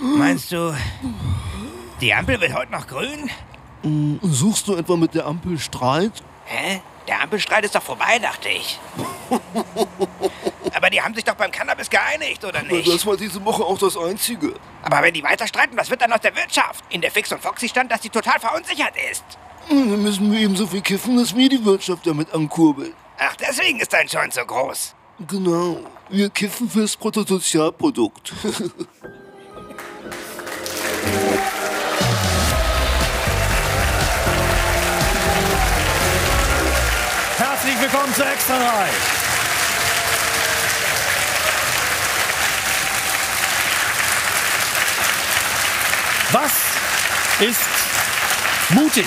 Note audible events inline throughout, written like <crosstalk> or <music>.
Meinst du, die Ampel wird heute noch grün? Suchst du etwa mit der Ampel Streit? Hä? Der Ampelstreit ist doch vorbei, dachte ich. Aber die haben sich doch beim Cannabis geeinigt, oder nicht? Das war diese Woche auch das Einzige. Aber wenn die weiter streiten, was wird dann aus der Wirtschaft? In der Fix und Foxy stand, dass die total verunsichert ist. Dann müssen wir eben so viel kiffen, dass wir die Wirtschaft damit ankurbeln. Ach, deswegen ist dein Joint so groß. Genau. Wir kiffen fürs Bruttosozialprodukt. <laughs> willkommen zu Extra 3. Was ist mutig?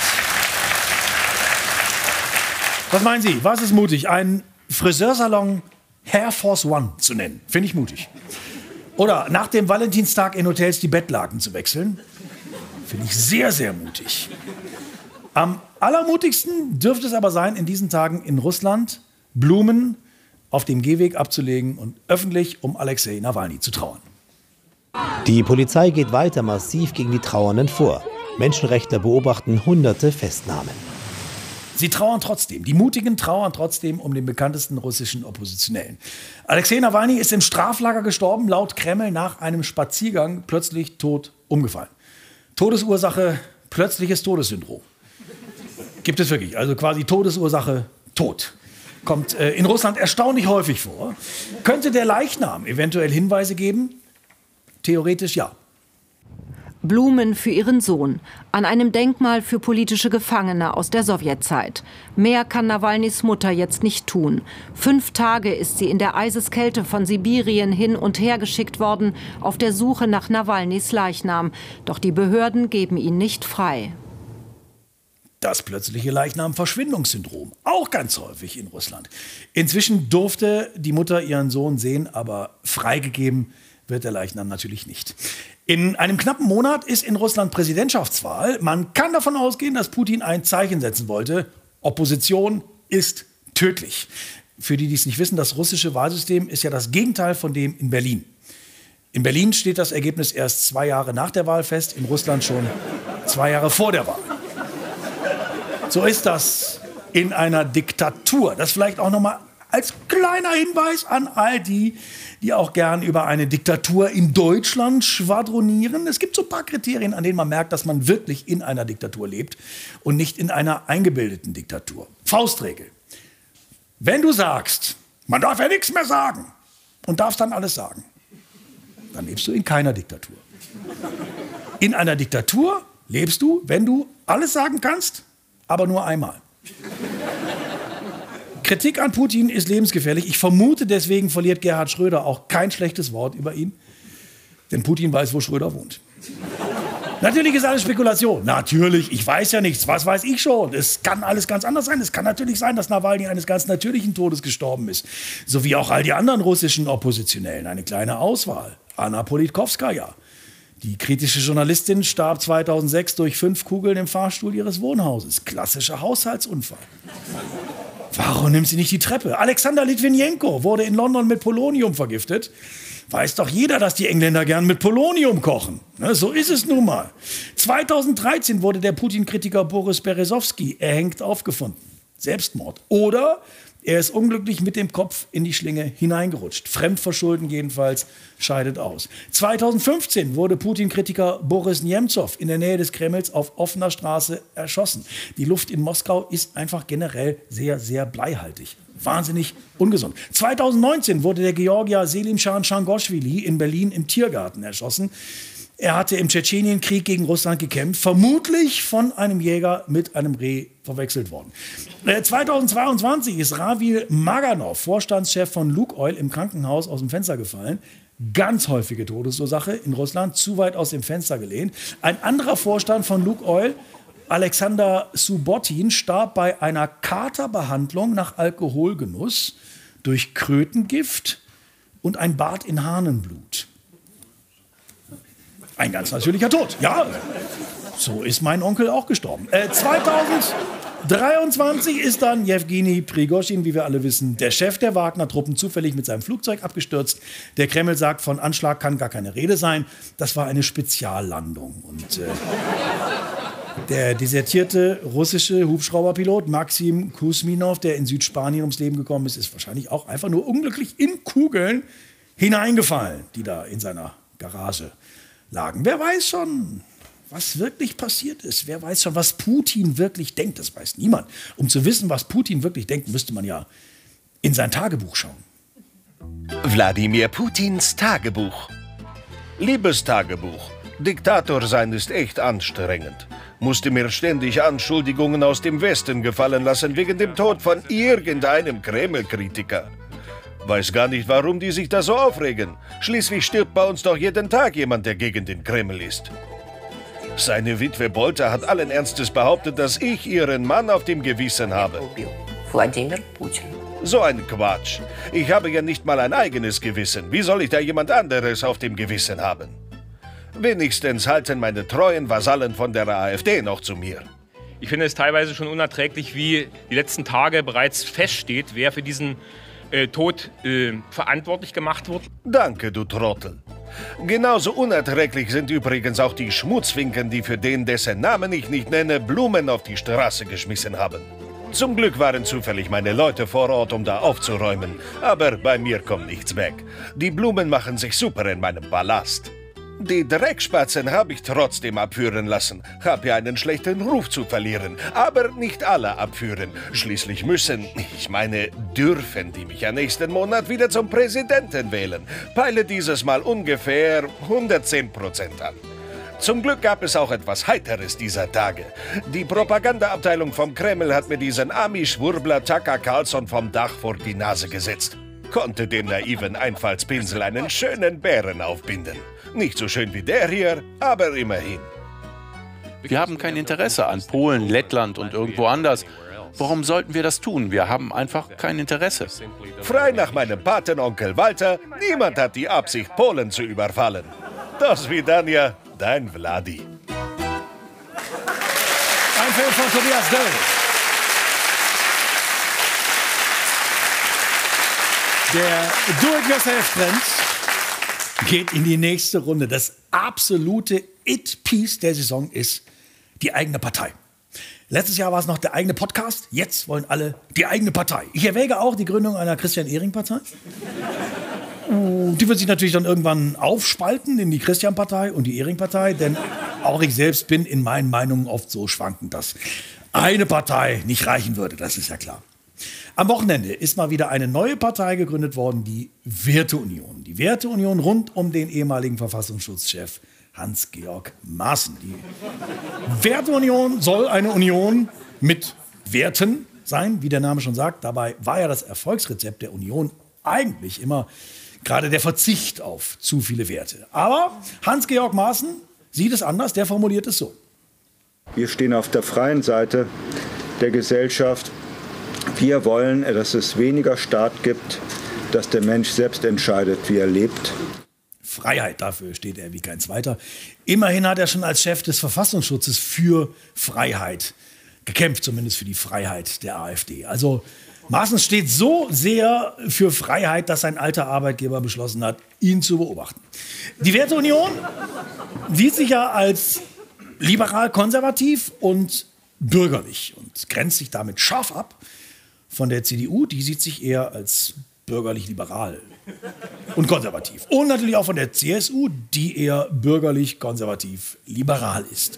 Was meinen Sie? Was ist mutig? Ein Friseursalon Hair Force One zu nennen. Finde ich mutig. Oder nach dem Valentinstag in Hotels die Bettlaken zu wechseln. Finde ich sehr, sehr mutig. Am allermutigsten dürfte es aber sein, in diesen Tagen in Russland Blumen auf dem Gehweg abzulegen und öffentlich um Alexei Nawalny zu trauern. Die Polizei geht weiter massiv gegen die Trauernden vor. Menschenrechtler beobachten hunderte Festnahmen. Sie trauern trotzdem. Die Mutigen trauern trotzdem um den bekanntesten russischen Oppositionellen. Alexei Nawalny ist im Straflager gestorben, laut Kreml nach einem Spaziergang plötzlich tot umgefallen. Todesursache plötzliches Todessyndrom. Gibt es wirklich. Also quasi Todesursache Tod. Kommt äh, in Russland erstaunlich häufig vor. Könnte der Leichnam eventuell Hinweise geben? Theoretisch ja. Blumen für ihren Sohn an einem Denkmal für politische Gefangene aus der Sowjetzeit. Mehr kann Nawalnys Mutter jetzt nicht tun. Fünf Tage ist sie in der Eiseskälte von Sibirien hin und her geschickt worden auf der Suche nach Nawalnys Leichnam. Doch die Behörden geben ihn nicht frei. Das plötzliche Leichnam-Verschwindungssyndrom. Auch ganz häufig in Russland. Inzwischen durfte die Mutter ihren Sohn sehen, aber freigegeben wird der Leichnam natürlich nicht. In einem knappen Monat ist in Russland Präsidentschaftswahl. Man kann davon ausgehen, dass Putin ein Zeichen setzen wollte. Opposition ist tödlich. Für die, die es nicht wissen, das russische Wahlsystem ist ja das Gegenteil von dem in Berlin. In Berlin steht das Ergebnis erst zwei Jahre nach der Wahl fest, in Russland schon zwei Jahre vor der Wahl. So ist das in einer Diktatur. Das vielleicht auch noch mal als kleiner Hinweis an all die, die auch gern über eine Diktatur in Deutschland schwadronieren. Es gibt so ein paar Kriterien, an denen man merkt, dass man wirklich in einer Diktatur lebt und nicht in einer eingebildeten Diktatur. Faustregel. Wenn du sagst, man darf ja nichts mehr sagen und darfst dann alles sagen, dann lebst du in keiner Diktatur. In einer Diktatur lebst du, wenn du alles sagen kannst, aber nur einmal. Kritik an Putin ist lebensgefährlich. Ich vermute, deswegen verliert Gerhard Schröder auch kein schlechtes Wort über ihn. Denn Putin weiß, wo Schröder wohnt. Natürlich ist alles Spekulation. Natürlich, ich weiß ja nichts. Was weiß ich schon? Es kann alles ganz anders sein. Es kann natürlich sein, dass Nawalny eines ganz natürlichen Todes gestorben ist. So wie auch all die anderen russischen Oppositionellen. Eine kleine Auswahl. Anna Politkovskaya. Die kritische Journalistin starb 2006 durch fünf Kugeln im Fahrstuhl ihres Wohnhauses. Klassischer Haushaltsunfall. Warum nimmt sie nicht die Treppe? Alexander Litvinenko wurde in London mit Polonium vergiftet. Weiß doch jeder, dass die Engländer gern mit Polonium kochen. Ne, so ist es nun mal. 2013 wurde der Putin-Kritiker Boris Berezowski erhängt aufgefunden. Selbstmord. Oder er ist unglücklich mit dem Kopf in die Schlinge hineingerutscht. Fremdverschulden jedenfalls scheidet aus. 2015 wurde Putin-Kritiker Boris Nemtsov in der Nähe des Kremls auf offener Straße erschossen. Die Luft in Moskau ist einfach generell sehr, sehr bleihaltig. Wahnsinnig ungesund. 2019 wurde der Georgier Selim Shan Shangoshvili in Berlin im Tiergarten erschossen. Er hatte im Tschetschenienkrieg gegen Russland gekämpft, vermutlich von einem Jäger mit einem Reh verwechselt worden. 2022 äh, ist Ravil Maganov, Vorstandschef von Lukoil, im Krankenhaus aus dem Fenster gefallen. Ganz häufige Todesursache in Russland, zu weit aus dem Fenster gelehnt. Ein anderer Vorstand von Lukoil, Alexander Subotin, starb bei einer Katerbehandlung nach Alkoholgenuss durch Krötengift und ein Bad in Hahnenblut. Ein ganz natürlicher Tod. Ja, so ist mein Onkel auch gestorben. Äh, 2000, 23 ist dann Jewgeni Prigoschin, wie wir alle wissen, der Chef der Wagner-Truppen, zufällig mit seinem Flugzeug abgestürzt. Der Kreml sagt, von Anschlag kann gar keine Rede sein. Das war eine Speziallandung. Und äh, der desertierte russische Hubschrauberpilot Maxim Kusminov, der in Südspanien ums Leben gekommen ist, ist wahrscheinlich auch einfach nur unglücklich in Kugeln hineingefallen, die da in seiner Garage lagen. Wer weiß schon, was wirklich passiert ist. Wer weiß schon, was Putin wirklich denkt. Das weiß niemand. Um zu wissen, was Putin wirklich denkt, müsste man ja in sein Tagebuch schauen. Wladimir Putins Tagebuch. Liebes Tagebuch, Diktator sein ist echt anstrengend. Musste mir ständig Anschuldigungen aus dem Westen gefallen lassen wegen dem Tod von irgendeinem Kreml-Kritiker. Weiß gar nicht, warum die sich da so aufregen. Schließlich stirbt bei uns doch jeden Tag jemand, der gegen den Kreml ist. Seine Witwe Bolter hat allen Ernstes behauptet, dass ich ihren Mann auf dem Gewissen habe. So ein Quatsch. Ich habe ja nicht mal ein eigenes Gewissen. Wie soll ich da jemand anderes auf dem Gewissen haben? Wenigstens halten meine treuen Vasallen von der AfD noch zu mir. Ich finde es teilweise schon unerträglich, wie die letzten Tage bereits feststeht, wer für diesen äh, Tod äh, verantwortlich gemacht wird. Danke, du Trottel. Genauso unerträglich sind übrigens auch die Schmutzfinken, die für den, dessen Namen ich nicht nenne, Blumen auf die Straße geschmissen haben. Zum Glück waren zufällig meine Leute vor Ort, um da aufzuräumen. Aber bei mir kommt nichts weg. Die Blumen machen sich super in meinem Palast. Die Dreckspatzen habe ich trotzdem abführen lassen. Hab ja einen schlechten Ruf zu verlieren. Aber nicht alle abführen. Schließlich müssen, ich meine, dürfen die mich ja nächsten Monat wieder zum Präsidenten wählen. Peile dieses Mal ungefähr 110 Prozent an. Zum Glück gab es auch etwas Heiteres dieser Tage. Die Propagandaabteilung vom Kreml hat mir diesen Ami-Schwurbler Tucker Carlson vom Dach vor die Nase gesetzt. Konnte dem naiven Einfallspinsel einen schönen Bären aufbinden. Nicht so schön wie der hier, aber immerhin. Wir haben kein Interesse an Polen, Lettland und irgendwo anders. Warum sollten wir das tun? Wir haben einfach kein Interesse. Frei nach meinem Patenonkel Walter, niemand hat die Absicht, Polen zu überfallen. Das Vidania, dein Vladi. Ein Film von Tobias Döll. Der Do-it-yourself-Trend geht in die nächste Runde. Das absolute It-Piece der Saison ist die eigene Partei. Letztes Jahr war es noch der eigene Podcast. Jetzt wollen alle die eigene Partei. Ich erwäge auch die Gründung einer Christian-Ehring-Partei. Die wird sich natürlich dann irgendwann aufspalten in die Christian-Partei und die Ehring-Partei, denn auch ich selbst bin in meinen Meinungen oft so schwankend, dass eine Partei nicht reichen würde. Das ist ja klar. Am Wochenende ist mal wieder eine neue Partei gegründet worden, die Werteunion. Die Werteunion rund um den ehemaligen Verfassungsschutzchef Hans-Georg Maaßen. Die Werteunion soll eine Union mit Werten sein, wie der Name schon sagt. Dabei war ja das Erfolgsrezept der Union eigentlich immer gerade der Verzicht auf zu viele Werte. Aber Hans-Georg Maaßen sieht es anders, der formuliert es so. Wir stehen auf der freien Seite der Gesellschaft wir wollen, dass es weniger Staat gibt, dass der Mensch selbst entscheidet, wie er lebt. Freiheit, dafür steht er wie kein zweiter. Immerhin hat er schon als Chef des Verfassungsschutzes für Freiheit gekämpft, zumindest für die Freiheit der AfD. Also Maaßen steht so sehr für Freiheit, dass sein alter Arbeitgeber beschlossen hat, ihn zu beobachten. Die Werteunion sieht sich ja als liberal-konservativ und bürgerlich und grenzt sich damit scharf ab von der CDU, die sieht sich eher als bürgerlich-liberal und konservativ. Und natürlich auch von der CSU, die eher bürgerlich-konservativ-liberal ist.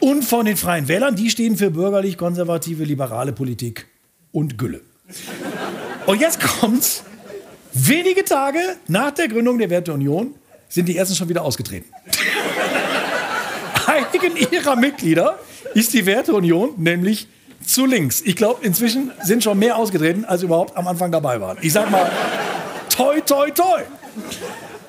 Und von den Freien Wählern, die stehen für bürgerlich-konservative, liberale Politik und Gülle. Und jetzt kommt's. Wenige Tage nach der Gründung der Werteunion sind die ersten schon wieder ausgetreten. Einigen ihrer Mitglieder ist die Werteunion nämlich zu links. Ich glaube, inzwischen sind schon mehr ausgetreten, als überhaupt am Anfang dabei waren. Ich sag mal, toi, toi, toi.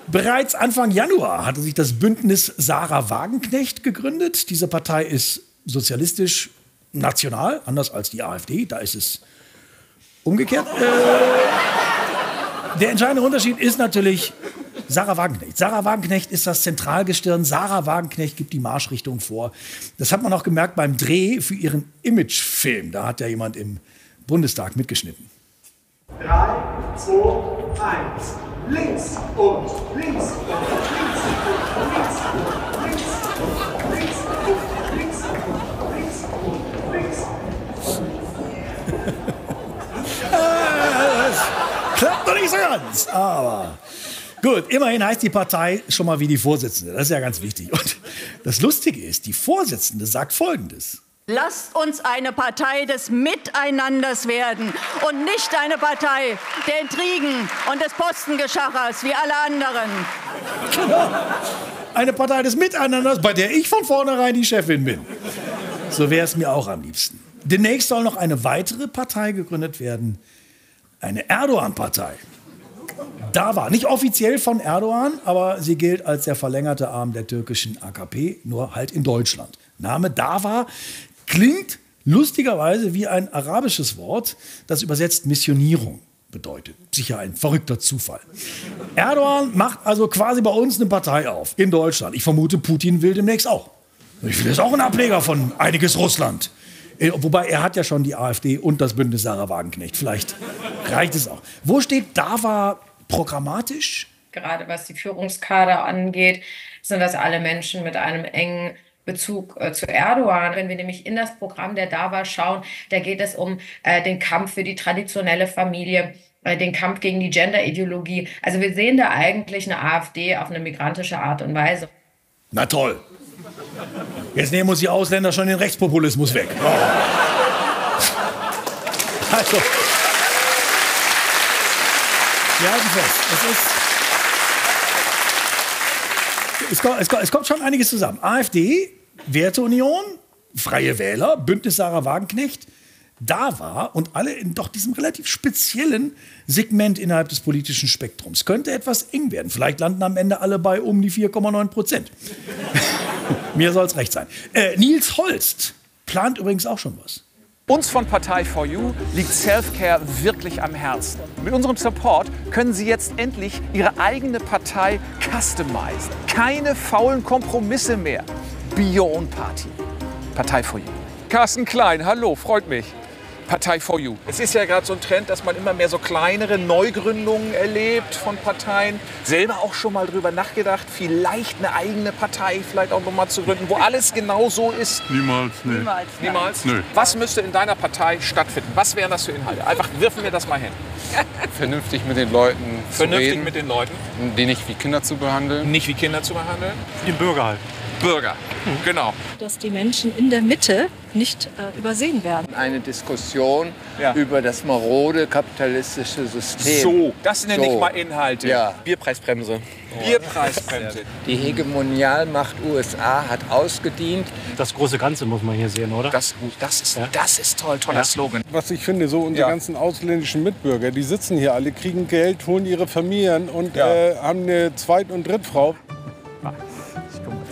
Bereits Anfang Januar hatte sich das Bündnis Sarah Wagenknecht gegründet. Diese Partei ist sozialistisch national, anders als die AfD. Da ist es umgekehrt. Äh, der entscheidende Unterschied ist natürlich, Sarah Wagenknecht. Sarah Wagenknecht ist das Zentralgestirn. Sarah Wagenknecht gibt die Marschrichtung vor. Das hat man auch gemerkt beim Dreh für ihren Imagefilm. Da hat ja jemand im Bundestag mitgeschnitten. 3, 2, 1. Links und links und links und links und links und links und links und links und links. Das klappt noch nicht so ganz, aber gut. Immerhin heißt die Partei schon mal wie die Vorsitzende. Das ist ja ganz wichtig. Und das Lustige ist, die Vorsitzende sagt Folgendes. Lasst uns eine Partei des Miteinanders werden und nicht eine Partei der Intrigen und des Postengeschachers wie alle anderen. Genau. Eine Partei des Miteinanders, bei der ich von vornherein die Chefin bin. So wäre es mir auch am liebsten. Demnächst soll noch eine weitere Partei gegründet werden. Eine Erdogan-Partei. Dava, nicht offiziell von Erdogan, aber sie gilt als der verlängerte Arm der türkischen AKP, nur halt in Deutschland. Name Dava klingt lustigerweise wie ein arabisches Wort, das übersetzt Missionierung bedeutet. Sicher ein verrückter Zufall. Erdogan macht also quasi bei uns eine Partei auf in Deutschland. Ich vermute, Putin will demnächst auch. Ich will jetzt auch ein Ableger von einiges Russland. Äh, Wobei er hat ja schon die AfD und das Bündnis Sarah Wagenknecht. Vielleicht reicht es auch. Wo steht Dava programmatisch? Gerade was die Führungskader angeht, sind das alle Menschen mit einem engen Bezug äh, zu Erdogan. Wenn wir nämlich in das Programm der DAWA schauen, da geht es um äh, den Kampf für die traditionelle Familie, äh, den Kampf gegen die Gender-Ideologie. Also wir sehen da eigentlich eine AfD auf eine migrantische Art und Weise. Na toll. Jetzt nehmen uns die Ausländer schon den Rechtspopulismus weg. Oh. Also, wir halten fest, es ist. Es kommt, es, kommt, es kommt schon einiges zusammen. AfD, Werteunion, Freie Wähler, Bündnis Sarah Wagenknecht, da war und alle in doch diesem relativ speziellen Segment innerhalb des politischen Spektrums. Könnte etwas eng werden. Vielleicht landen am Ende alle bei um die 4,9 Prozent. <laughs> Mir soll es recht sein. Äh, Nils Holst plant übrigens auch schon was. Uns von Partei for You liegt Selfcare wirklich am Herzen. Mit unserem Support können Sie jetzt endlich Ihre eigene Partei customizen. Keine faulen Kompromisse mehr. Be your own party. Partei for You. Carsten Klein, hallo, freut mich. Partei for You. Es ist ja gerade so ein Trend, dass man immer mehr so kleinere Neugründungen erlebt von Parteien. Selber auch schon mal drüber nachgedacht, vielleicht eine eigene Partei vielleicht auch noch mal zu gründen, wo alles genau so ist. Niemals, nee. Niemals. Niemals? Nö. Was müsste in deiner Partei stattfinden? Was wären das für Inhalte? Einfach wirfen wir das mal hin. <laughs> Vernünftig mit den Leuten zu Vernünftig reden. mit den Leuten. Die nicht wie Kinder zu behandeln. Nicht wie Kinder zu behandeln. Den Bürger halt. Bürger. Genau. dass die Menschen in der Mitte nicht äh, übersehen werden. Eine Diskussion über das marode kapitalistische System. So, das nenne ich So. mal Inhalte. Ja. Bierpreisbremse. Bierpreisbremse. Die Hegemonialmacht USA hat ausgedient. Das große Ganze muss man hier sehen, oder? Das, das, ist, das ist toll, toller Ja. Slogan. Was ich finde, so unsere ganzen ausländischen Mitbürger, die sitzen hier alle, kriegen Geld, holen ihre Familien und äh, haben eine Zweit- und Drittfrau.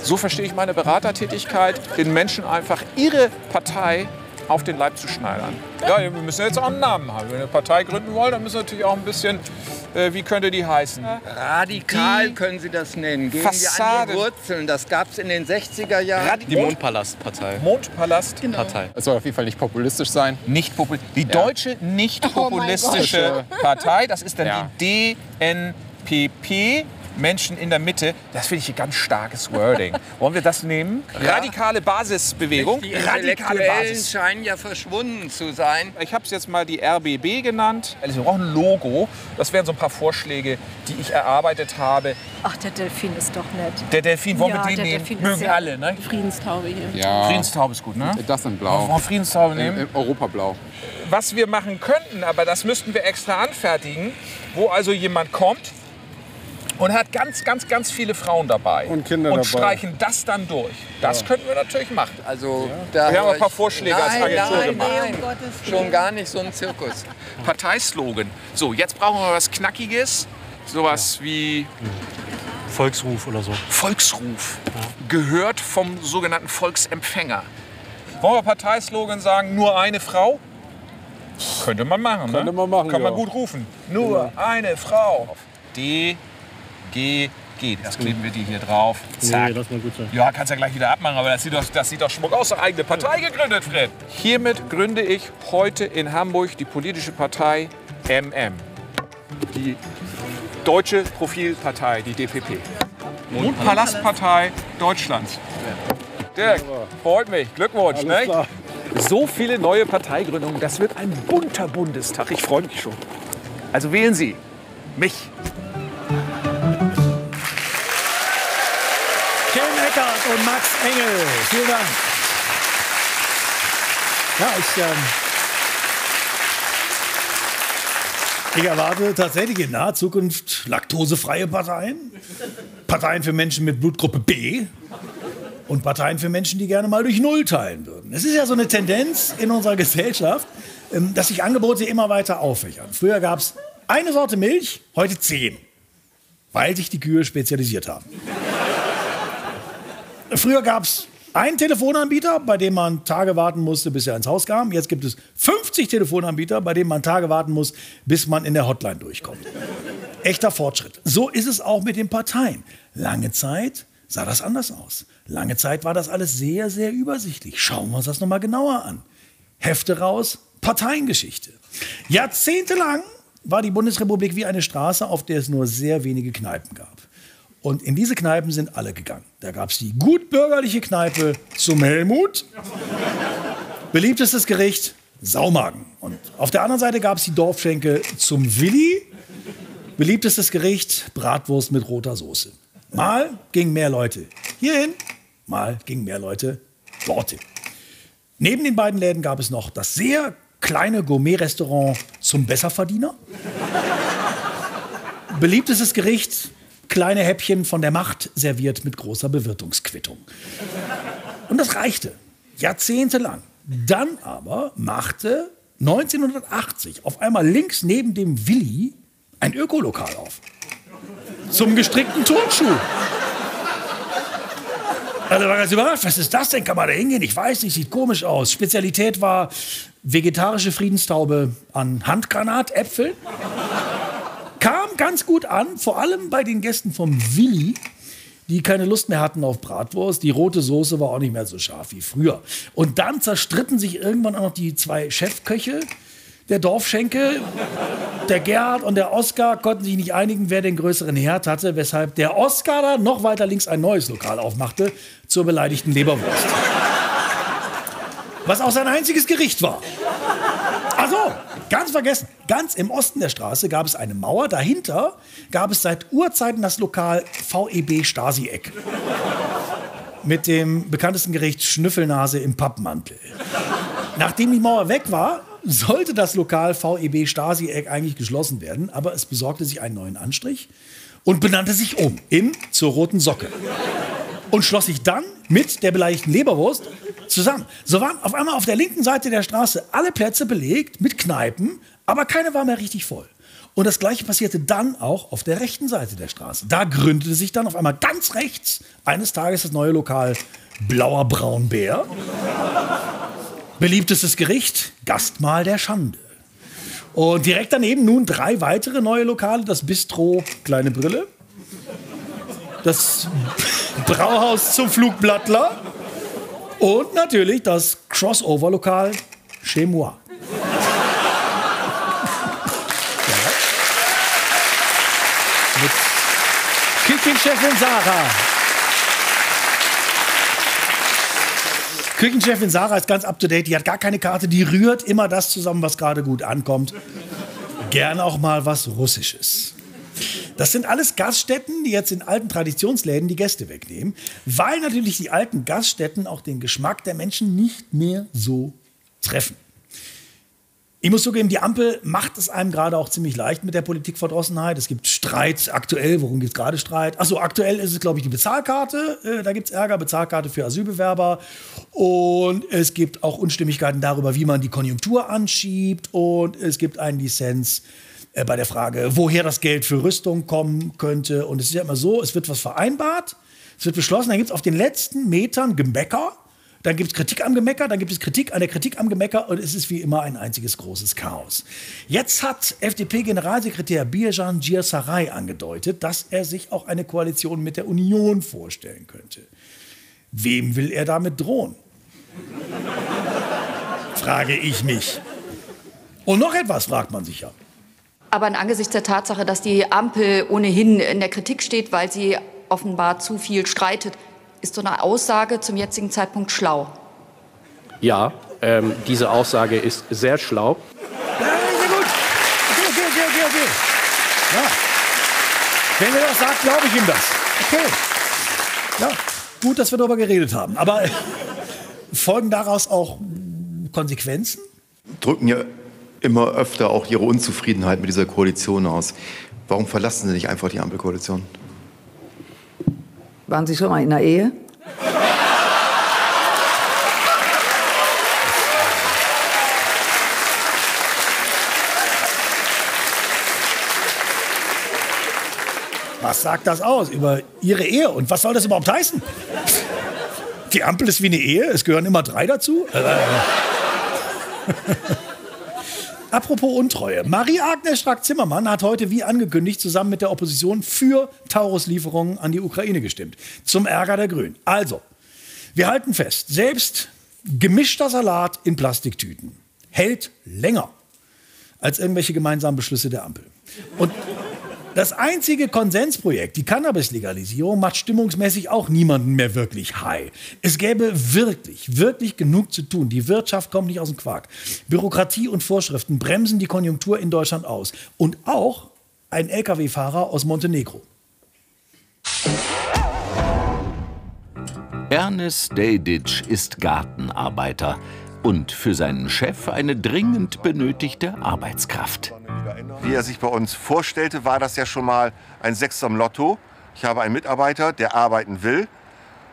So verstehe ich meine Beratertätigkeit, den Menschen einfach ihre Partei auf den Leib zu schneidern. Ja, wir müssen jetzt auch einen Namen haben. Wenn wir eine Partei gründen wollen, dann müssen wir natürlich auch ein bisschen, äh, wie könnte die heißen? Radikal Die können Sie das nennen. Gehen Fassade. wir an die Wurzeln. Das gab es in den 60er Jahren. Die Mondpalastpartei. Mondpalast. Genau. Partei. Es soll auf jeden Fall nicht populistisch sein. Nicht popul die deutsche nicht Oh populistische Gott. Partei, das ist dann Ja. die DNPP. Menschen in der Mitte, das finde ich ein ganz starkes Wording. Wollen wir das nehmen? Ja. Radikale Basisbewegung. Die Radikale Basis. scheinen ja verschwunden zu sein. Ich habe es jetzt mal die RBB genannt. Also wir brauchen ein Logo. Das wären so ein paar Vorschläge, die ich erarbeitet habe. Ach, der Delfin ist doch nett. Der Delfin, wollen ja, wir den der nehmen? Delfin Mögen alle, ne? Friedenstaube hier. Ja. Friedenstaube ist gut, ne? Das in Blau. Wollen wir Friedenstaube nehmen? Im, im Europablau. Was wir machen könnten, aber das müssten wir extra anfertigen, wo also jemand kommt und hat ganz, ganz, ganz viele Frauen dabei Und Kinder und dabei. streichen das dann durch. Das könnten wir natürlich machen. Also, Wir haben ein paar Vorschläge als nein, Agentur nein, gemacht. Nein, schon gar nicht so ein Zirkus. <laughs> Parteislogan. So, jetzt brauchen wir was Knackiges. Sowas wie Volksruf oder so. Volksruf. Gehört vom sogenannten Volksempfänger. Wollen wir Parteislogan sagen, nur eine Frau? Könnte man machen, ne? Könnte man machen, Kann man ja. gut rufen. Nur eine Frau. G geht. Jetzt kleben wir die hier drauf. Zack. Ja, kannst ja gleich wieder abmachen, aber das sieht doch, das sieht doch schmuck aus. Eine eigene Partei gegründet, Fred. Hiermit gründe ich heute in Hamburg die politische Partei MM. Die Deutsche Profilpartei, die DPP. Mondpalastpartei Deutschlands. Dirk, freut mich. Glückwunsch. Ne? So viele neue Parteigründungen. Das wird ein bunter Bundestag. Ich freue mich schon. Also wählen Sie mich. Und Max Engel. Vielen Dank. Ja, ich, ähm, ich erwarte tatsächlich in naher Zukunft laktosefreie Parteien, Parteien für Menschen mit Blutgruppe B und Parteien für Menschen, die gerne mal durch Null teilen würden. Es ist ja so eine Tendenz in unserer Gesellschaft, ähm, dass sich Angebote immer weiter auffächern. Früher gab es eine Sorte Milch, heute zehn, weil sich die Kühe spezialisiert haben. Früher gab es einen Telefonanbieter, bei dem man Tage warten musste, bis er ins Haus kam. Jetzt gibt es 50 Telefonanbieter, bei denen man Tage warten muss, bis man in der Hotline durchkommt. Echter Fortschritt. So ist es auch mit den Parteien. Lange Zeit sah das anders aus. Lange Zeit war das alles sehr, sehr übersichtlich. Schauen wir uns das nochmal genauer an. Hefte raus, Parteiengeschichte. Jahrzehntelang war die Bundesrepublik wie eine Straße, auf der es nur sehr wenige Kneipen gab. Und in diese Kneipen sind alle gegangen. Da gab es die gutbürgerliche Kneipe zum Helmut. Beliebtestes Gericht, Saumagen. Und auf der anderen Seite gab es die Dorfschenke zum Willi. Beliebtestes Gericht, Bratwurst mit roter Soße. Mal gingen mehr Leute hierhin, mal gingen mehr Leute dorthin. Neben den beiden Läden gab es noch das sehr kleine Gourmet-Restaurant zum Besserverdiener. Beliebtestes Gericht, kleine Häppchen von der Macht, serviert mit großer Bewirtungsquittung. Und das reichte jahrzehntelang. Dann aber machte 1980 auf einmal links neben dem Willi ein Ökolokal auf. Zum gestrickten Turnschuh. Alle waren ganz überrascht. Was ist das denn? Kann man da hingehen? Ich weiß nicht, sieht komisch aus. Spezialität war vegetarische Friedenstaube an Handgranatäpfeln. Ganz gut an, vor allem bei den Gästen vom Willi, die keine Lust mehr hatten auf Bratwurst. Die rote Soße war auch nicht mehr so scharf wie früher. Und dann zerstritten sich irgendwann auch noch die zwei Chefköche der Dorfschenke. Der Gerhard und der Oskar konnten sich nicht einigen, wer den größeren Herd hatte, weshalb der Oskar da noch weiter links ein neues Lokal aufmachte zur beleidigten Leberwurst. Was auch sein einziges Gericht war. Ganz vergessen, ganz im Osten der Straße gab es eine Mauer, dahinter gab es seit Urzeiten das Lokal VEB Stasi-Eck. Mit dem bekanntesten Gericht Schnüffelnase im Pappmantel. Nachdem die Mauer weg war, sollte das Lokal VEB Stasi-Eck eigentlich geschlossen werden, aber es besorgte sich einen neuen Anstrich und benannte sich um in zur Roten Socke. Und schloss sich dann mit der beleidigten Leberwurst zusammen. So waren auf einmal auf der linken Seite der Straße alle Plätze belegt mit Kneipen, aber keine war mehr richtig voll. Und das gleiche passierte dann auch auf der rechten Seite der Straße. Da gründete sich dann auf einmal ganz rechts eines Tages das neue Lokal Blauer Braunbär. Beliebtestes Gericht, Gastmahl der Schande. Und direkt daneben nun drei weitere neue Lokale, das Bistro Kleine Brille, das Brauhaus zum Flugblattler und natürlich das Crossover-Lokal Chez Moi. Mit Küchenchefin Sarah. Küchenchefin Sarah ist ganz up to date. Die hat gar keine Karte. Die rührt immer das zusammen, was gerade gut ankommt. Gerne auch mal was Russisches. Das sind alles Gaststätten, die jetzt in alten Traditionsläden die Gäste wegnehmen, weil natürlich die alten Gaststätten auch den Geschmack der Menschen nicht mehr so treffen. Ich muss zugeben, die Ampel macht es einem gerade auch ziemlich leicht mit der Politikverdrossenheit. Es gibt Streit aktuell. Worum gibt es gerade Streit? Achso, aktuell ist es, glaube ich, die Bezahlkarte. Äh, da gibt es Ärger, Bezahlkarte für Asylbewerber. Und es gibt auch Unstimmigkeiten darüber, wie man die Konjunktur anschiebt. Und es gibt einen Dissens äh, bei der Frage, woher das Geld für Rüstung kommen könnte. Und es ist ja immer so, es wird was vereinbart, es wird beschlossen, dann gibt es auf den letzten Metern Gemecker dann gibt es Kritik am Gemecker, dann gibt es Kritik an der Kritik am Gemecker und es ist wie immer ein einziges großes Chaos. Jetzt hat FDP-Generalsekretär Birjan Giersaray angedeutet, dass er sich auch eine Koalition mit der Union vorstellen könnte. Wem will er damit drohen? Frage ich mich. Und noch etwas fragt man sich ja. Aber angesichts der Tatsache, dass die Ampel ohnehin in der Kritik steht, weil sie offenbar zu viel streitet, ist so eine Aussage zum jetzigen Zeitpunkt schlau? Ja, ähm, diese Aussage ist sehr schlau. Ja, sehr gut. Okay, okay, okay, okay, okay. Ja. Wenn er das sagt, glaube ich ihm das. Okay. Ja, gut, dass wir darüber geredet haben. Aber <laughs> folgen daraus auch Konsequenzen? Drücken ja immer öfter auch ihre Unzufriedenheit mit dieser Koalition aus. Warum verlassen Sie nicht einfach die Ampelkoalition? Waren Sie schon mal in einer Ehe? Was sagt das aus über Ihre Ehe? Und was soll das überhaupt heißen? Die Ampel ist wie eine Ehe, es gehören immer drei dazu. Apropos Untreue. Marie-Agnes Strack-Zimmermann hat heute, wie angekündigt, zusammen mit der Opposition für Taurus-Lieferungen an die Ukraine gestimmt. Zum Ärger der Grünen. Also, wir halten fest, selbst gemischter Salat in Plastiktüten hält länger als irgendwelche gemeinsamen Beschlüsse der Ampel. Und das einzige Konsensprojekt, die Cannabis-Legalisierung, macht stimmungsmäßig auch niemanden mehr wirklich high. Es gäbe wirklich, wirklich genug zu tun. Die Wirtschaft kommt nicht aus dem Quark. Bürokratie und Vorschriften bremsen die Konjunktur in Deutschland aus. Und auch ein Lkw-Fahrer aus Montenegro. Ernest Dedic ist Gartenarbeiter und für seinen Chef eine dringend benötigte Arbeitskraft. Wie er sich bei uns vorstellte, war das ja schon mal ein Sechser im Lotto. Ich habe einen Mitarbeiter, der arbeiten will.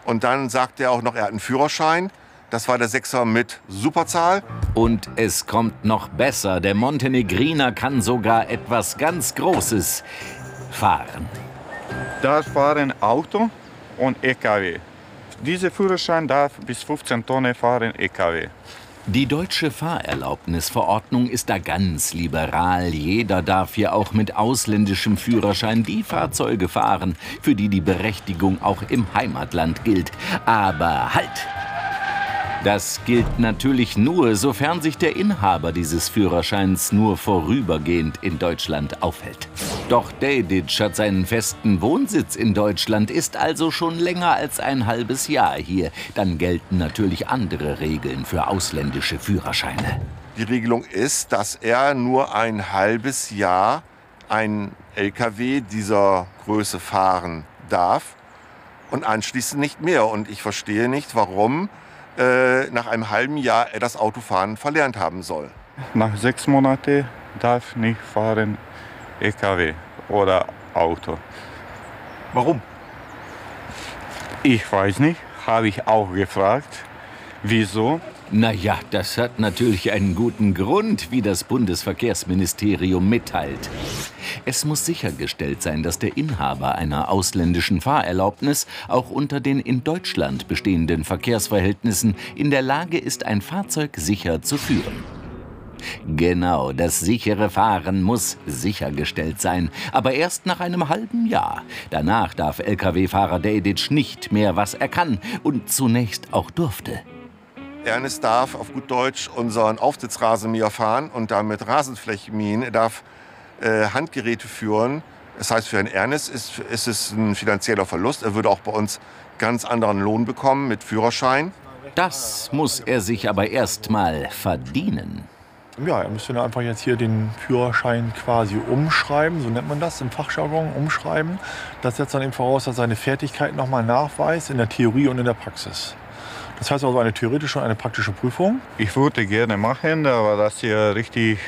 Und dann sagt er auch noch, er hat einen Führerschein. Das war der Sechser mit Superzahl. Und es kommt noch besser. Der Montenegriner kann sogar etwas ganz Großes fahren. Das fahren Auto und EKW. Dieser Führerschein darf bis 15 Tonnen fahren EKW. Die deutsche Fahrerlaubnisverordnung ist da ganz liberal. Jeder darf hier auch mit ausländischem Führerschein die Fahrzeuge fahren, für die die Berechtigung auch im Heimatland gilt. Aber halt! Das gilt natürlich nur, sofern sich der Inhaber dieses Führerscheins nur vorübergehend in Deutschland aufhält. Doch Dedic hat seinen festen Wohnsitz in Deutschland, ist also schon länger als ein halbes Jahr hier. Dann gelten natürlich andere Regeln für ausländische Führerscheine. Die Regelung ist, dass er nur ein halbes Jahr ein LKW dieser Größe fahren darf und anschließend nicht mehr. Und ich verstehe nicht, warum äh, nach einem halben Jahr er das Autofahren verlernt haben soll. Nach sechs Monaten darf nicht fahren EKW oder Auto. Warum? Ich weiß nicht, habe ich auch gefragt. Wieso? Naja, das hat natürlich einen guten Grund, wie das Bundesverkehrsministerium mitteilt. Es muss sichergestellt sein, dass der Inhaber einer ausländischen Fahrerlaubnis auch unter den in Deutschland bestehenden Verkehrsverhältnissen in der Lage ist, ein Fahrzeug sicher zu führen. Genau, das sichere Fahren muss sichergestellt sein, aber erst nach einem halben Jahr. Danach darf Lkw-Fahrer Dedic nicht mehr, was er kann und zunächst auch durfte. Ernest darf auf gut Deutsch unseren Aufsitzrasenmäher fahren und damit Rasenflächen mähen. Er darf äh, Handgeräte führen. Das heißt, für Herrn Ernest ist, ist es ein finanzieller Verlust. Er würde auch bei uns ganz anderen Lohn bekommen mit Führerschein. Das muss er sich aber erst mal verdienen. Ja, er müsste einfach jetzt hier den Führerschein quasi umschreiben, so nennt man das im Fachjargon, umschreiben. Das setzt dann eben voraus, dass er seine Fertigkeiten nochmal nachweist in der Theorie und in der Praxis. Das heißt also eine theoretische und eine praktische Prüfung. Ich würde gerne machen, aber das hier richtig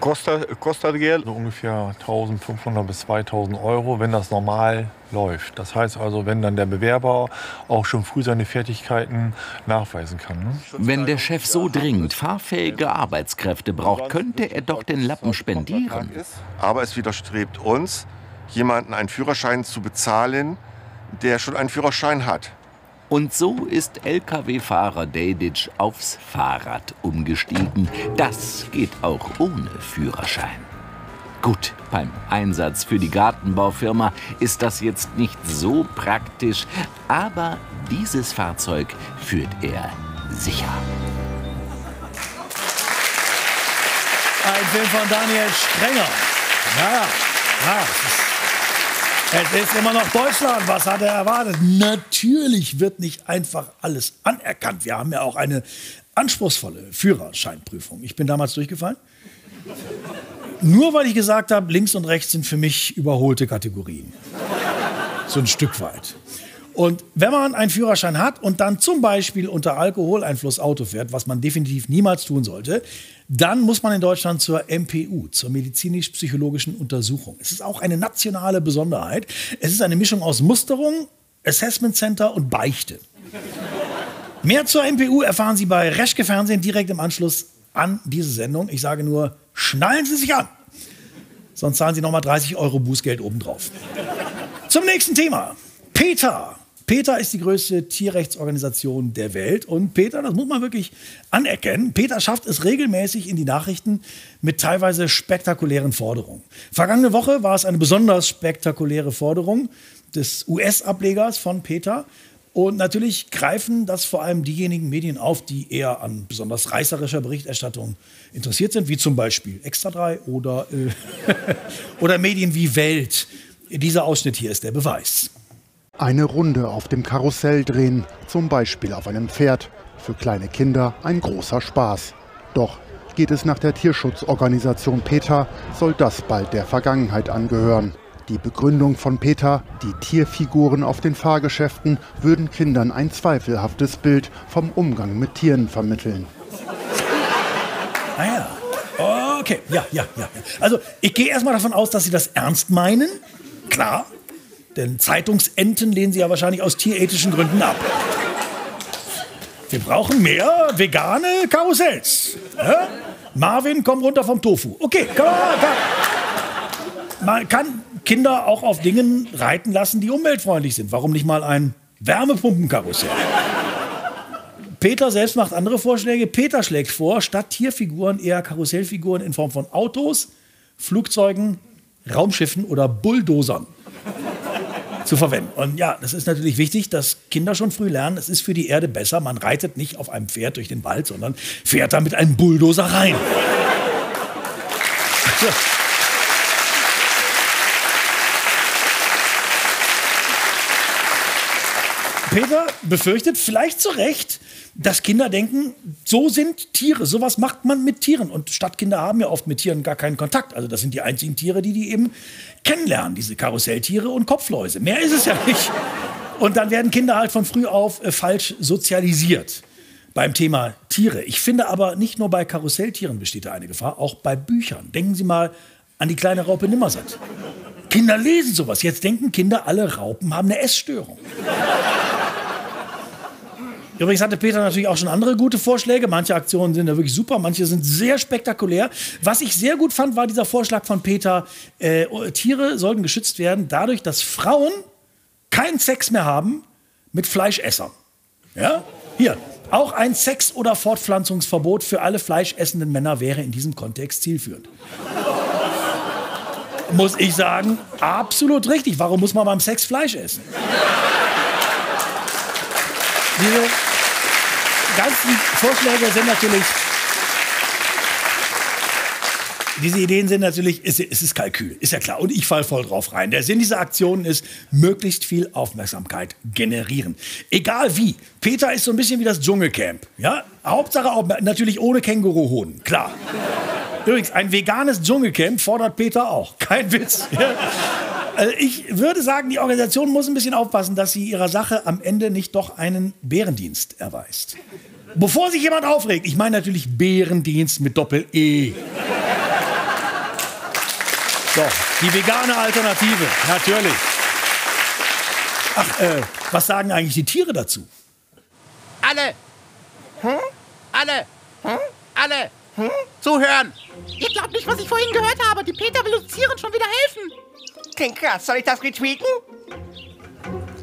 kostet, kostet Geld. So ungefähr 1500 bis 2000 Euro, wenn das normal läuft. Das heißt also, wenn dann der Bewerber auch schon früh seine Fertigkeiten nachweisen kann. Ne? Wenn der Chef so dringend fahrfähige Arbeitskräfte braucht, könnte er doch den Lappen spendieren. Aber es widerstrebt uns, jemanden einen Führerschein zu bezahlen, der schon einen Führerschein hat. Und so ist Lkw-Fahrer Dedic aufs Fahrrad umgestiegen. Das geht auch ohne Führerschein. Gut, beim Einsatz für die Gartenbaufirma ist das jetzt nicht so praktisch, aber dieses Fahrzeug führt er sicher. Ein Film von Daniel Strenger. Ja, ja. Es ist immer noch Deutschland. Was hat er erwartet? Natürlich wird nicht einfach alles anerkannt. Wir haben ja auch eine anspruchsvolle Führerscheinprüfung. Ich bin damals durchgefallen. Nur weil ich gesagt habe, links und rechts sind für mich überholte Kategorien. So ein Stück weit. Und wenn man einen Führerschein hat und dann zum Beispiel unter Alkoholeinfluss Auto fährt, was man definitiv niemals tun sollte, dann muss man in Deutschland zur MPU, zur medizinisch-psychologischen Untersuchung. Es ist auch eine nationale Besonderheit. Es ist eine Mischung aus Musterung, Assessment Center und Beichte. Mehr zur MPU erfahren Sie bei Reschke Fernsehen direkt im Anschluss an diese Sendung. Ich sage nur, schnallen Sie sich an. Sonst zahlen Sie nochmal 30 Euro Bußgeld obendrauf. Zum nächsten Thema. Peter. Peter ist die größte Tierrechtsorganisation der Welt. Und Peter, das muss man wirklich anerkennen, Peter schafft es regelmäßig in die Nachrichten mit teilweise spektakulären Forderungen. Vergangene Woche war es eine besonders spektakuläre Forderung des US-Ablegers von Peter. Und natürlich greifen das vor allem diejenigen Medien auf, die eher an besonders reißerischer Berichterstattung interessiert sind, wie zum Beispiel Extra 3 oder, äh, <laughs> oder Medien wie Welt. Dieser Ausschnitt hier ist der Beweis. Eine Runde auf dem Karussell drehen, zum Beispiel auf einem Pferd. Für kleine Kinder ein großer Spaß. Doch geht es nach der Tierschutzorganisation PETA, soll das bald der Vergangenheit angehören. Die Begründung von PETA, die Tierfiguren auf den Fahrgeschäften würden Kindern ein zweifelhaftes Bild vom Umgang mit Tieren vermitteln. Ah ja. Okay, ja, ja, ja. Also ich gehe erstmal davon aus, dass Sie das ernst meinen. Klar, denn Zeitungsenten lehnen Sie ja wahrscheinlich aus tierethischen Gründen ab. Wir brauchen mehr vegane Karussells. Ja? Marvin, komm runter vom Tofu. Okay, komm, komm. Man kann Kinder auch auf Dingen reiten lassen, die umweltfreundlich sind. Warum nicht mal ein Wärmepumpenkarussell? Peter selbst macht andere Vorschläge. Peter schlägt vor, statt Tierfiguren eher Karussellfiguren in Form von Autos, Flugzeugen, Raumschiffen oder Bulldozern zu verwenden. Und ja, das ist natürlich wichtig, dass Kinder schon früh lernen, es ist für die Erde besser, man reitet nicht auf einem Pferd durch den Wald, sondern fährt da mit einem Bulldozer rein. So. Peter befürchtet, vielleicht zu Recht, dass Kinder denken, so sind Tiere, sowas macht man mit Tieren. Und Stadtkinder haben ja oft mit Tieren gar keinen Kontakt. Also das sind die einzigen Tiere, die die eben kennenlernen, diese Karusselltiere und Kopfläuse. Mehr ist es ja nicht. Und dann werden Kinder halt von früh auf äh, falsch sozialisiert beim Thema Tiere. Ich finde aber, nicht nur bei Karusselltieren besteht da eine Gefahr, auch bei Büchern. Denken Sie mal an die kleine Raupe Nimmersatt. Kinder lesen sowas. Jetzt denken Kinder, alle Raupen haben eine Essstörung. Übrigens hatte Peter natürlich auch schon andere gute Vorschläge. Manche Aktionen sind ja wirklich super, manche sind sehr spektakulär. Was ich sehr gut fand, war dieser Vorschlag von Peter, äh, Tiere sollten geschützt werden dadurch, dass Frauen keinen Sex mehr haben mit Fleischessern. Ja? Hier, auch ein Sex- oder Fortpflanzungsverbot für alle fleischessenden Männer wäre in diesem Kontext zielführend. muss ich sagen, absolut richtig. Warum muss man beim Sex Fleisch essen? Diese ganzen Vorschläge sind natürlich. Diese Ideen sind natürlich, es, es ist Kalkül, ist ja klar. Und ich falle voll drauf rein. Der Sinn dieser Aktionen ist, möglichst viel Aufmerksamkeit generieren. Egal wie. Peter ist so ein bisschen wie das Dschungelcamp. Ja? Hauptsache natürlich ohne Känguruhoden, klar. Übrigens, ein veganes Dschungelcamp fordert Peter auch. Kein Witz. Ja? Also ich würde sagen, die Organisation muss ein bisschen aufpassen, dass sie ihrer Sache am Ende nicht doch einen Bärendienst erweist. Bevor sich jemand aufregt, ich meine natürlich Bärendienst mit Doppel-E. Doch, die vegane Alternative, natürlich. Ach, äh, was sagen eigentlich die Tiere dazu? Alle! Hm? Alle! Hm? Alle! Hm? Zuhören! Ihr glaubt nicht, was ich vorhin gehört habe. Die Peter will uns Tieren schon wieder helfen. Klingt krass. Soll ich das retweeten?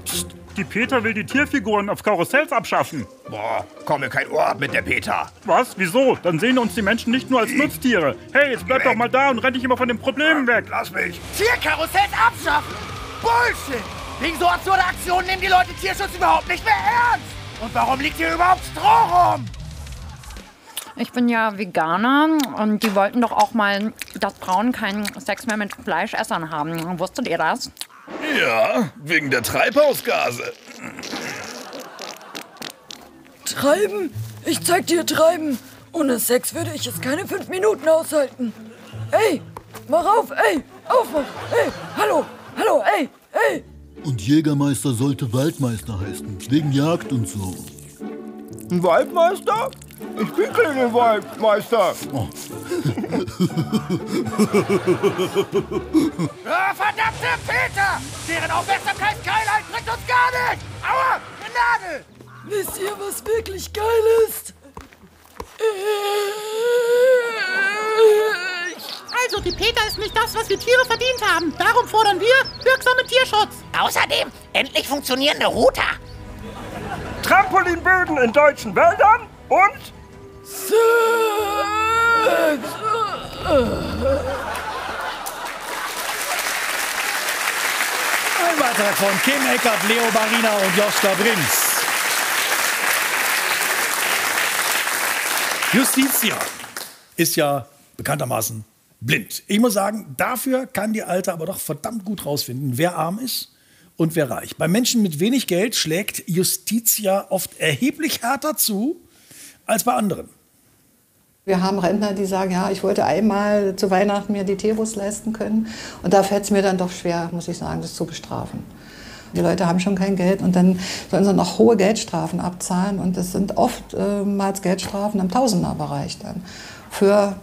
Psst, Die Peter will die Tierfiguren auf Karussells abschaffen. Boah, komm mir kein Ohr ab mit der Peter. Was? Wieso? Dann sehen uns die Menschen nicht nur als Nutztiere. Hey, jetzt bleib doch mal da und renn dich immer von den Problemen weg. Lass mich. Tierkarussells abschaffen! Bullshit! Wegen so absurder Aktionen nehmen die Leute Tierschutz überhaupt nicht mehr ernst! Und warum liegt hier überhaupt Stroh rum? Ich bin ja Veganer und die wollten doch auch mal, dass Frauen keinen Sex mehr mit Fleischessern haben. Wusstet ihr das? Ja, wegen der Treibhausgase. Treiben? Ich zeig dir Treiben. Ohne Sex würde ich es keine fünf Minuten aushalten. Ey, mach auf, ey, aufmach, ey, hallo, hallo, ey, ey. Und Jägermeister sollte Waldmeister heißen, wegen Jagd und so. Ein Waldmeister? Ich bin kein Waldmeister. Oh. <laughs> Ah, verdammte Peter! Deren Aufmerksamkeitsgeilheit bringt uns gar nicht! Aua, eine Nadel! Wisst ihr, was wirklich geil ist? Also, die Peter ist nicht das, was wir Tiere verdient haben. Darum fordern wir wirksamen Tierschutz. Außerdem endlich funktionierende Router. Trampolinböden in deutschen Wäldern und! Ein Beitrag von Kim Eckert, Leo Barina und Joschka Brinks. Justitia ist ja bekanntermaßen blind. Ich muss sagen, dafür kann die Alte aber doch verdammt gut rausfinden, wer arm ist und wer reich. Bei Menschen mit wenig Geld schlägt Justitia oft erheblich härter zu als bei anderen. Wir haben Rentner, die sagen, ja, ich wollte einmal zu Weihnachten mir die Teebus leisten können. Und da fällt es mir dann doch schwer, muss ich sagen, das zu bestrafen. Die Leute haben schon kein Geld und dann sollen sie noch hohe Geldstrafen abzahlen. Und das sind oftmals Geldstrafen im Tausenderbereich dann für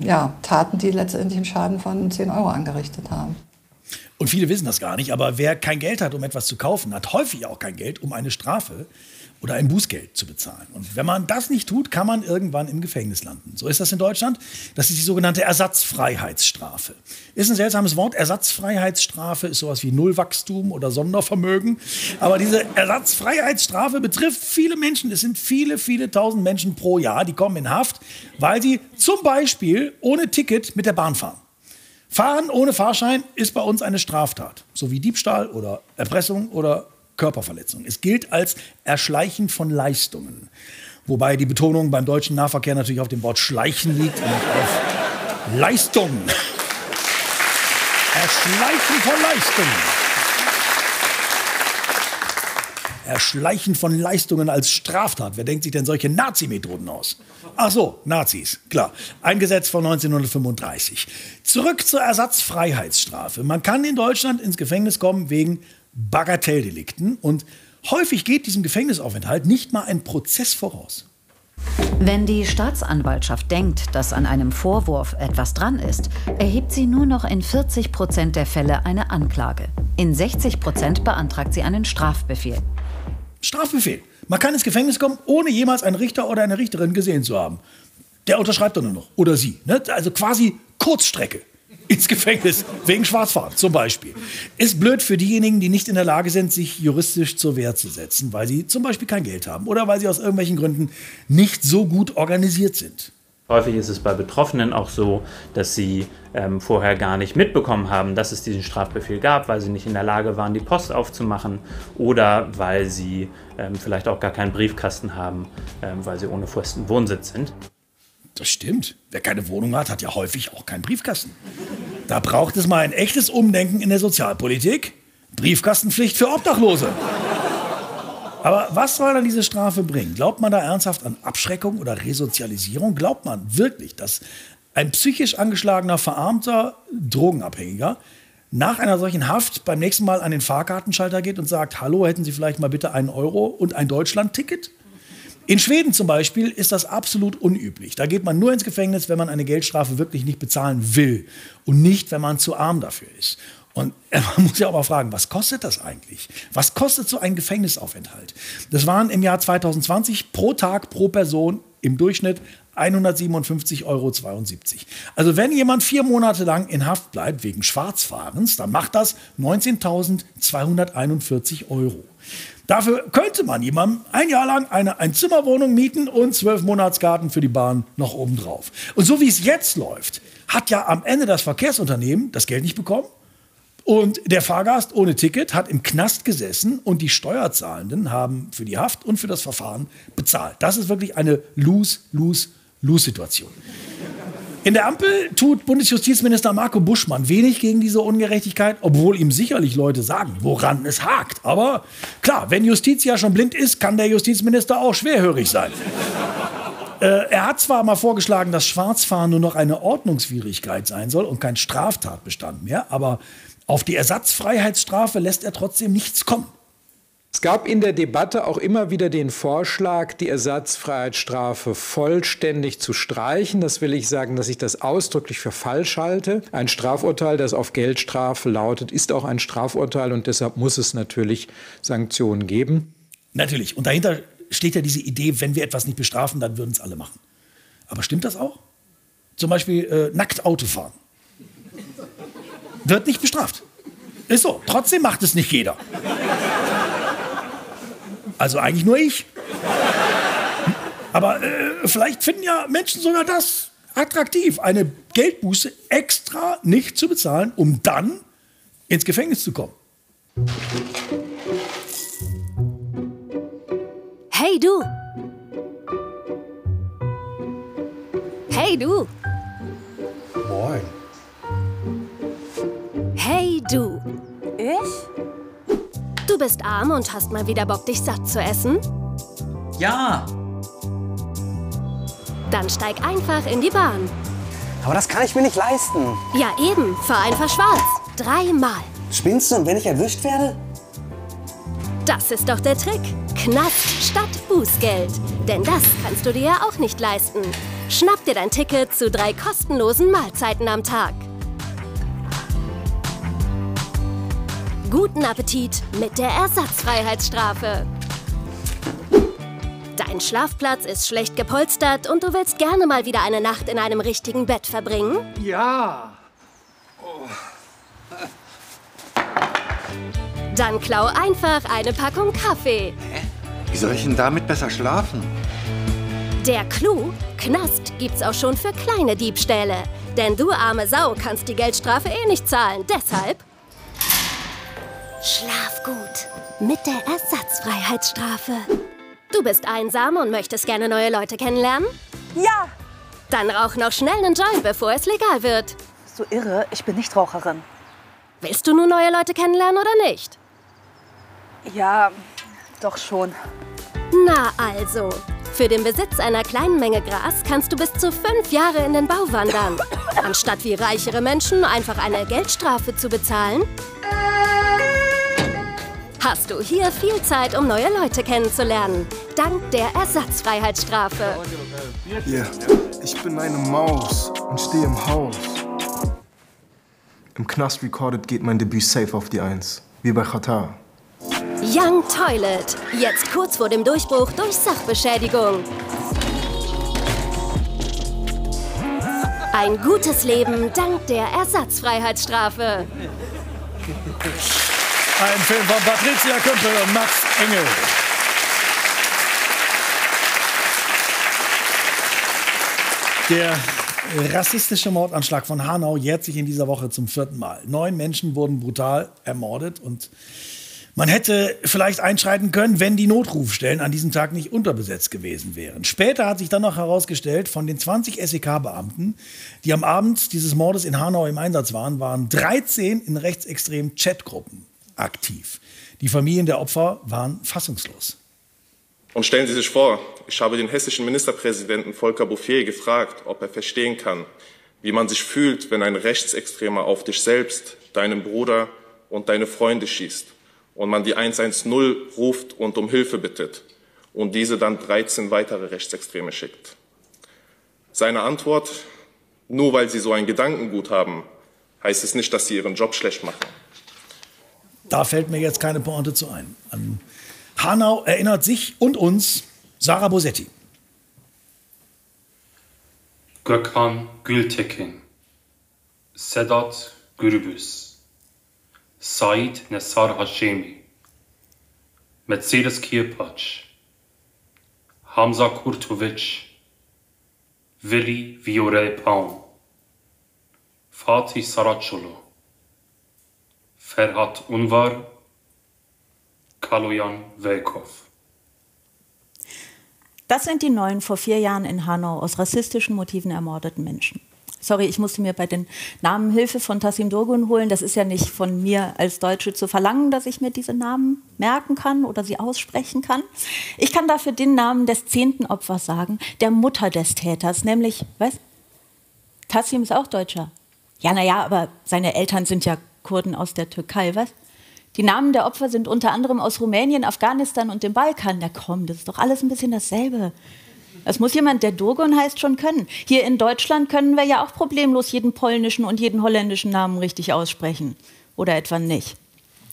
ja, Taten, die letztendlich einen Schaden von 10 Euro angerichtet haben. Und viele wissen das gar nicht, aber wer kein Geld hat, um etwas zu kaufen, hat häufig auch kein Geld, um eine Strafe oder ein Bußgeld zu bezahlen. Und wenn man das nicht tut, kann man irgendwann im Gefängnis landen. So ist das in Deutschland. Das ist die sogenannte Ersatzfreiheitsstrafe. Ist ein seltsames Wort. Ersatzfreiheitsstrafe ist sowas wie Nullwachstum oder Sondervermögen. Aber diese Ersatzfreiheitsstrafe betrifft viele Menschen. Es sind viele, viele tausend Menschen pro Jahr, die kommen in Haft, weil sie zum Beispiel ohne Ticket mit der Bahn fahren. Fahren ohne Fahrschein ist bei uns eine Straftat, so wie Diebstahl oder Erpressung oder Körperverletzung. Es gilt als Erschleichen von Leistungen. Wobei die Betonung beim deutschen Nahverkehr natürlich auf dem Wort Schleichen liegt und auf Leistung. Erschleichen von Leistungen. Erschleichen von Leistungen als Straftat. Wer denkt sich denn solche Nazi-Methoden aus? Ach so, Nazis, klar. Ein Gesetz von 1935. Zurück zur Ersatzfreiheitsstrafe. Man kann in Deutschland ins Gefängnis kommen wegen Bagatelldelikten und häufig geht diesem Gefängnisaufenthalt nicht mal ein Prozess voraus. Wenn die Staatsanwaltschaft denkt, dass an einem Vorwurf etwas dran ist, erhebt sie nur noch in 40 Prozent der Fälle eine Anklage. In 60 Prozent beantragt sie einen Strafbefehl. Strafbefehl. Man kann ins Gefängnis kommen, ohne jemals einen Richter oder eine Richterin gesehen zu haben. Der unterschreibt dann nur noch. Oder sie. Ne? Also quasi Kurzstrecke ins Gefängnis wegen Schwarzfahren zum Beispiel. Ist blöd für diejenigen, die nicht in der Lage sind, sich juristisch zur Wehr zu setzen, weil sie zum Beispiel kein Geld haben oder weil sie aus irgendwelchen Gründen nicht so gut organisiert sind. Häufig ist es bei Betroffenen auch so, dass sie ähm, vorher gar nicht mitbekommen haben, dass es diesen Strafbefehl gab, weil sie nicht in der Lage waren, die Post aufzumachen oder weil sie ähm, vielleicht auch gar keinen Briefkasten haben, ähm, weil sie ohne festen Wohnsitz sind. Das stimmt. Wer keine Wohnung hat, hat ja häufig auch keinen Briefkasten. Da braucht es mal ein echtes Umdenken in der Sozialpolitik. Briefkastenpflicht für Obdachlose. Aber was soll dann diese Strafe bringen? Glaubt man da ernsthaft an Abschreckung oder Resozialisierung? Glaubt man wirklich, dass ein psychisch angeschlagener, verarmter Drogenabhängiger nach einer solchen Haft beim nächsten Mal an den Fahrkartenschalter geht und sagt, hallo, hätten Sie vielleicht mal bitte einen Euro und ein Deutschland-Ticket? In Schweden zum Beispiel ist das absolut unüblich. Da geht man nur ins Gefängnis, wenn man eine Geldstrafe wirklich nicht bezahlen will und nicht, wenn man zu arm dafür ist. Und <laughs> man muss ja auch mal fragen, was kostet das eigentlich? Was kostet so ein Gefängnisaufenthalt? Das waren im Jahr 2020 pro Tag, pro Person im Durchschnitt 157,72 Euro. Also wenn jemand vier Monate lang in Haft bleibt wegen Schwarzfahrens, dann macht das 19.241 Euro. Dafür könnte man jemandem ein Jahr lang eine Einzimmerwohnung mieten und zwölf Monatsgarten für die Bahn noch obendrauf. Und so wie es jetzt läuft, hat ja am Ende das Verkehrsunternehmen das Geld nicht bekommen. Und der Fahrgast ohne Ticket hat im Knast gesessen und die Steuerzahlenden haben für die Haft und für das Verfahren bezahlt. Das ist wirklich eine Lose-Lose-Lose-Situation. In der Ampel tut Bundesjustizminister Marco Buschmann wenig gegen diese Ungerechtigkeit, obwohl ihm sicherlich Leute sagen, woran es hakt. Aber klar, wenn Justiz ja schon blind ist, kann der Justizminister auch schwerhörig sein. <laughs> Äh, er hat zwar mal vorgeschlagen, dass Schwarzfahren nur noch eine Ordnungswidrigkeit sein soll und kein Straftatbestand mehr, aber auf die Ersatzfreiheitsstrafe lässt er trotzdem nichts kommen. Es gab in der Debatte auch immer wieder den Vorschlag, die Ersatzfreiheitsstrafe vollständig zu streichen. Das will ich sagen, dass ich das ausdrücklich für falsch halte. Ein Strafurteil, das auf Geldstrafe lautet, ist auch ein Strafurteil und deshalb muss es natürlich Sanktionen geben. Natürlich. Und dahinter steht ja diese Idee, wenn wir etwas nicht bestrafen, dann würden es alle machen. Aber stimmt das auch? Zum Beispiel äh, nackt Autofahren. Wird nicht bestraft. Ist so. Trotzdem macht es nicht jeder. Also eigentlich nur ich. Aber äh, vielleicht finden ja Menschen sogar das attraktiv, eine Geldbuße extra nicht zu bezahlen, um dann ins Gefängnis zu kommen. Hey du! Hey du! Moin. Hey du! Ich? Du bist arm und hast mal wieder Bock, dich satt zu essen? Ja. Dann steig einfach in die Bahn. Aber das kann ich mir nicht leisten. Ja eben, fahr einfach schwarz. Dreimal. Spinnst du, und wenn ich erwischt werde? Das ist doch der Trick. Knast statt Bußgeld. Denn das kannst du dir ja auch nicht leisten. Schnapp dir dein Ticket zu drei kostenlosen Mahlzeiten am Tag. Guten Appetit mit der Ersatzfreiheitsstrafe. Dein Schlafplatz ist schlecht gepolstert und du willst gerne mal wieder eine Nacht in einem richtigen Bett verbringen? Ja. Dann klau einfach eine Packung Kaffee. Wie soll ich denn damit besser schlafen? Der Clou, Knast gibt's auch schon für kleine Diebstähle. Denn du arme Sau kannst die Geldstrafe eh nicht zahlen. Deshalb Schlaf gut mit der Ersatzfreiheitsstrafe. Du bist einsam und möchtest gerne neue Leute kennenlernen? Ja. Dann rauch noch schnell einen Joint, bevor es legal wird. Bist du irre? Ich bin nicht Raucherin. Willst du nun neue Leute kennenlernen oder nicht? Ja, doch schon. Na also, für den Besitz einer kleinen Menge Gras kannst du bis zu fünf Jahre in den Bau wandern. Anstatt wie reichere Menschen einfach eine Geldstrafe zu bezahlen, hast du hier viel Zeit, um neue Leute kennenzulernen. Dank der Ersatzfreiheitsstrafe. Hier, ich bin eine Maus und stehe im Haus. Im Knast recorded geht mein Debüt safe auf die Eins. Wie bei Qatar. Young Toilet. Jetzt kurz vor dem Durchbruch durch Sachbeschädigung. Ein gutes Leben dank der Ersatzfreiheitsstrafe. Ein Film von Patricia Kümpel und Max Engel. Der rassistische Mordanschlag von Hanau jährt sich in dieser Woche zum vierten Mal. Neun Menschen wurden brutal ermordet und man hätte vielleicht einschreiten können, wenn die Notrufstellen an diesem Tag nicht unterbesetzt gewesen wären. Später hat sich dann noch herausgestellt, von den 20 SEK-Beamten, die am Abend dieses Mordes in Hanau im Einsatz waren, waren 13 in rechtsextremen Chatgruppen aktiv. Die Familien der Opfer waren fassungslos. Und stellen Sie sich vor, ich habe den hessischen Ministerpräsidenten Volker Bouffier gefragt, ob er verstehen kann, wie man sich fühlt, wenn ein Rechtsextremer auf dich selbst, deinen Bruder und deine Freunde schießt und man die 110 ruft und um Hilfe bittet und diese dann 13 weitere Rechtsextreme schickt. Seine Antwort, nur weil sie so ein Gedankengut haben, heißt es nicht, dass sie ihren Job schlecht machen. Da fällt mir jetzt keine Pointe zu ein. An Hanau erinnert sich und uns Sarah Bosetti. Gökhan Gültekin, Sedat Gürbüz, Said Nesar Hashemi, Mercedes Kirpatsch, Hamza Kurtovic, Willi Viorel Paun, Fatih Saracolo, Ferhat Unvar, Kaloyan Velkov. Das sind die neun vor vier Jahren in Hanau aus rassistischen Motiven ermordeten Menschen. Sorry, ich musste mir bei den Namen Hilfe von Tassim Dogun holen. Das ist ja nicht von mir als Deutsche zu verlangen, dass ich mir diese Namen merken kann oder sie aussprechen kann. Ich kann dafür den Namen des zehnten Opfers sagen, der Mutter des Täters, nämlich, was? Tassim ist auch Deutscher. Ja, naja, aber seine Eltern sind ja Kurden aus der Türkei, was? Die Namen der Opfer sind unter anderem aus Rumänien, Afghanistan und dem Balkan. Na komm, das ist doch alles ein bisschen dasselbe. Das muss jemand, der Dogon heißt, schon können. Hier in Deutschland können wir ja auch problemlos jeden polnischen und jeden holländischen Namen richtig aussprechen. Oder etwa nicht.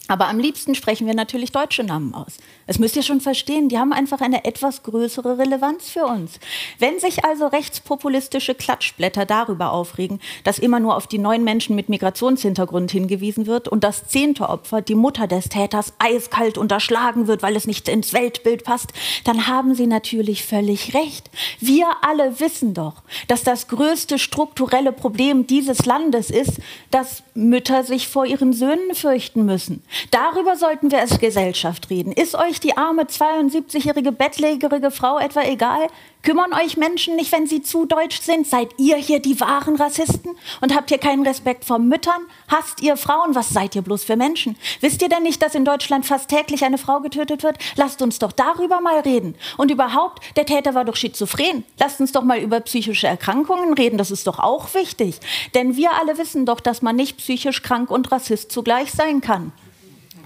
Aber am liebsten sprechen wir natürlich deutsche Namen aus. Das müsst ihr schon verstehen, die haben einfach eine etwas größere Relevanz für uns. Wenn sich also rechtspopulistische Klatschblätter darüber aufregen, dass immer nur auf die neun Menschen mit Migrationshintergrund hingewiesen wird und das zehnte Opfer, die Mutter des Täters, eiskalt unterschlagen wird, weil es nicht ins Weltbild passt, dann haben sie natürlich völlig recht. Wir alle wissen doch, dass das größte strukturelle Problem dieses Landes ist, dass Mütter sich vor ihren Söhnen fürchten müssen. Darüber sollten wir als Gesellschaft reden. Ist euch die arme 72-jährige bettlägerige Frau etwa egal? Kümmern euch Menschen nicht, wenn sie zu deutsch sind? Seid ihr hier die wahren Rassisten? Und habt ihr keinen Respekt vor Müttern? Hasst ihr Frauen? Was seid ihr bloß für Menschen? Wisst ihr denn nicht, dass in Deutschland fast täglich eine Frau getötet wird? Lasst uns doch darüber mal reden. Und überhaupt, der Täter war doch schizophren. Lasst uns doch mal über psychische Erkrankungen reden. Das ist doch auch wichtig. Denn wir alle wissen doch, dass man nicht psychisch krank und Rassist zugleich sein kann.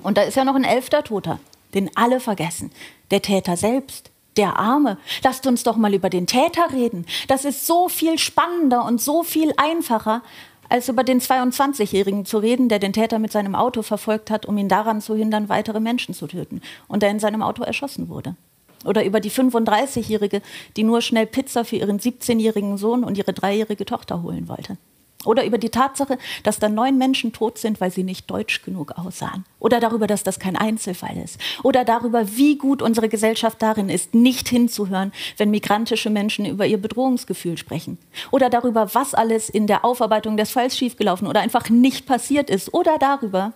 Und da ist ja noch ein elfter Toter den alle vergessen. Der Täter selbst, der Arme. Lasst uns doch mal über den Täter reden. Das ist so viel spannender und so viel einfacher, als über den 22-Jährigen zu reden, der den Täter mit seinem Auto verfolgt hat, um ihn daran zu hindern, weitere Menschen zu töten und der in seinem Auto erschossen wurde. Oder über die 35-Jährige, die nur schnell Pizza für ihren 17-jährigen Sohn und ihre dreijährige Tochter holen wollte. Oder über die Tatsache, dass da neun Menschen tot sind, weil sie nicht deutsch genug aussahen. Oder darüber, dass das kein Einzelfall ist. Oder darüber, wie gut unsere Gesellschaft darin ist, nicht hinzuhören, wenn migrantische Menschen über ihr Bedrohungsgefühl sprechen. Oder darüber, was alles in der Aufarbeitung des Falls schiefgelaufen oder einfach nicht passiert ist. Oder darüber,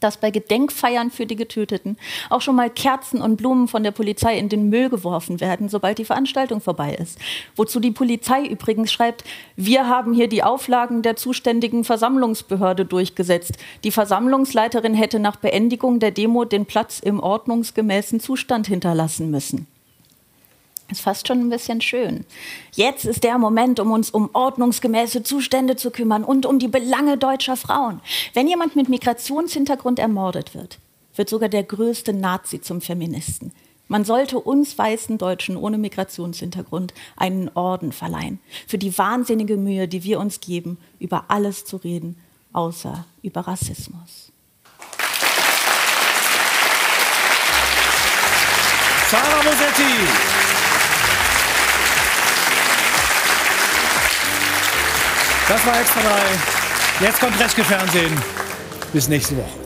dass bei Gedenkfeiern für die Getöteten auch schon mal Kerzen und Blumen von der Polizei in den Müll geworfen werden, sobald die Veranstaltung vorbei ist. Wozu die Polizei übrigens schreibt, wir haben hier die Auflagen der zuständigen Versammlungsbehörde durchgesetzt. Die Versammlungsleiterin hätte nach Beendigung der Demo den Platz im ordnungsgemäßen Zustand hinterlassen müssen. Ist fast schon ein bisschen schön. Jetzt ist der Moment, um uns um ordnungsgemäße Zustände zu kümmern und um die Belange deutscher Frauen. Wenn jemand mit Migrationshintergrund ermordet wird, wird sogar der größte Nazi zum Feministen. Man sollte uns weißen Deutschen ohne Migrationshintergrund einen Orden verleihen für die wahnsinnige Mühe, die wir uns geben, über alles zu reden, außer über Rassismus. Sarah Mosetti. Das war extra drei. Jetzt kommt Reschke Fernsehen. Bis nächste Woche.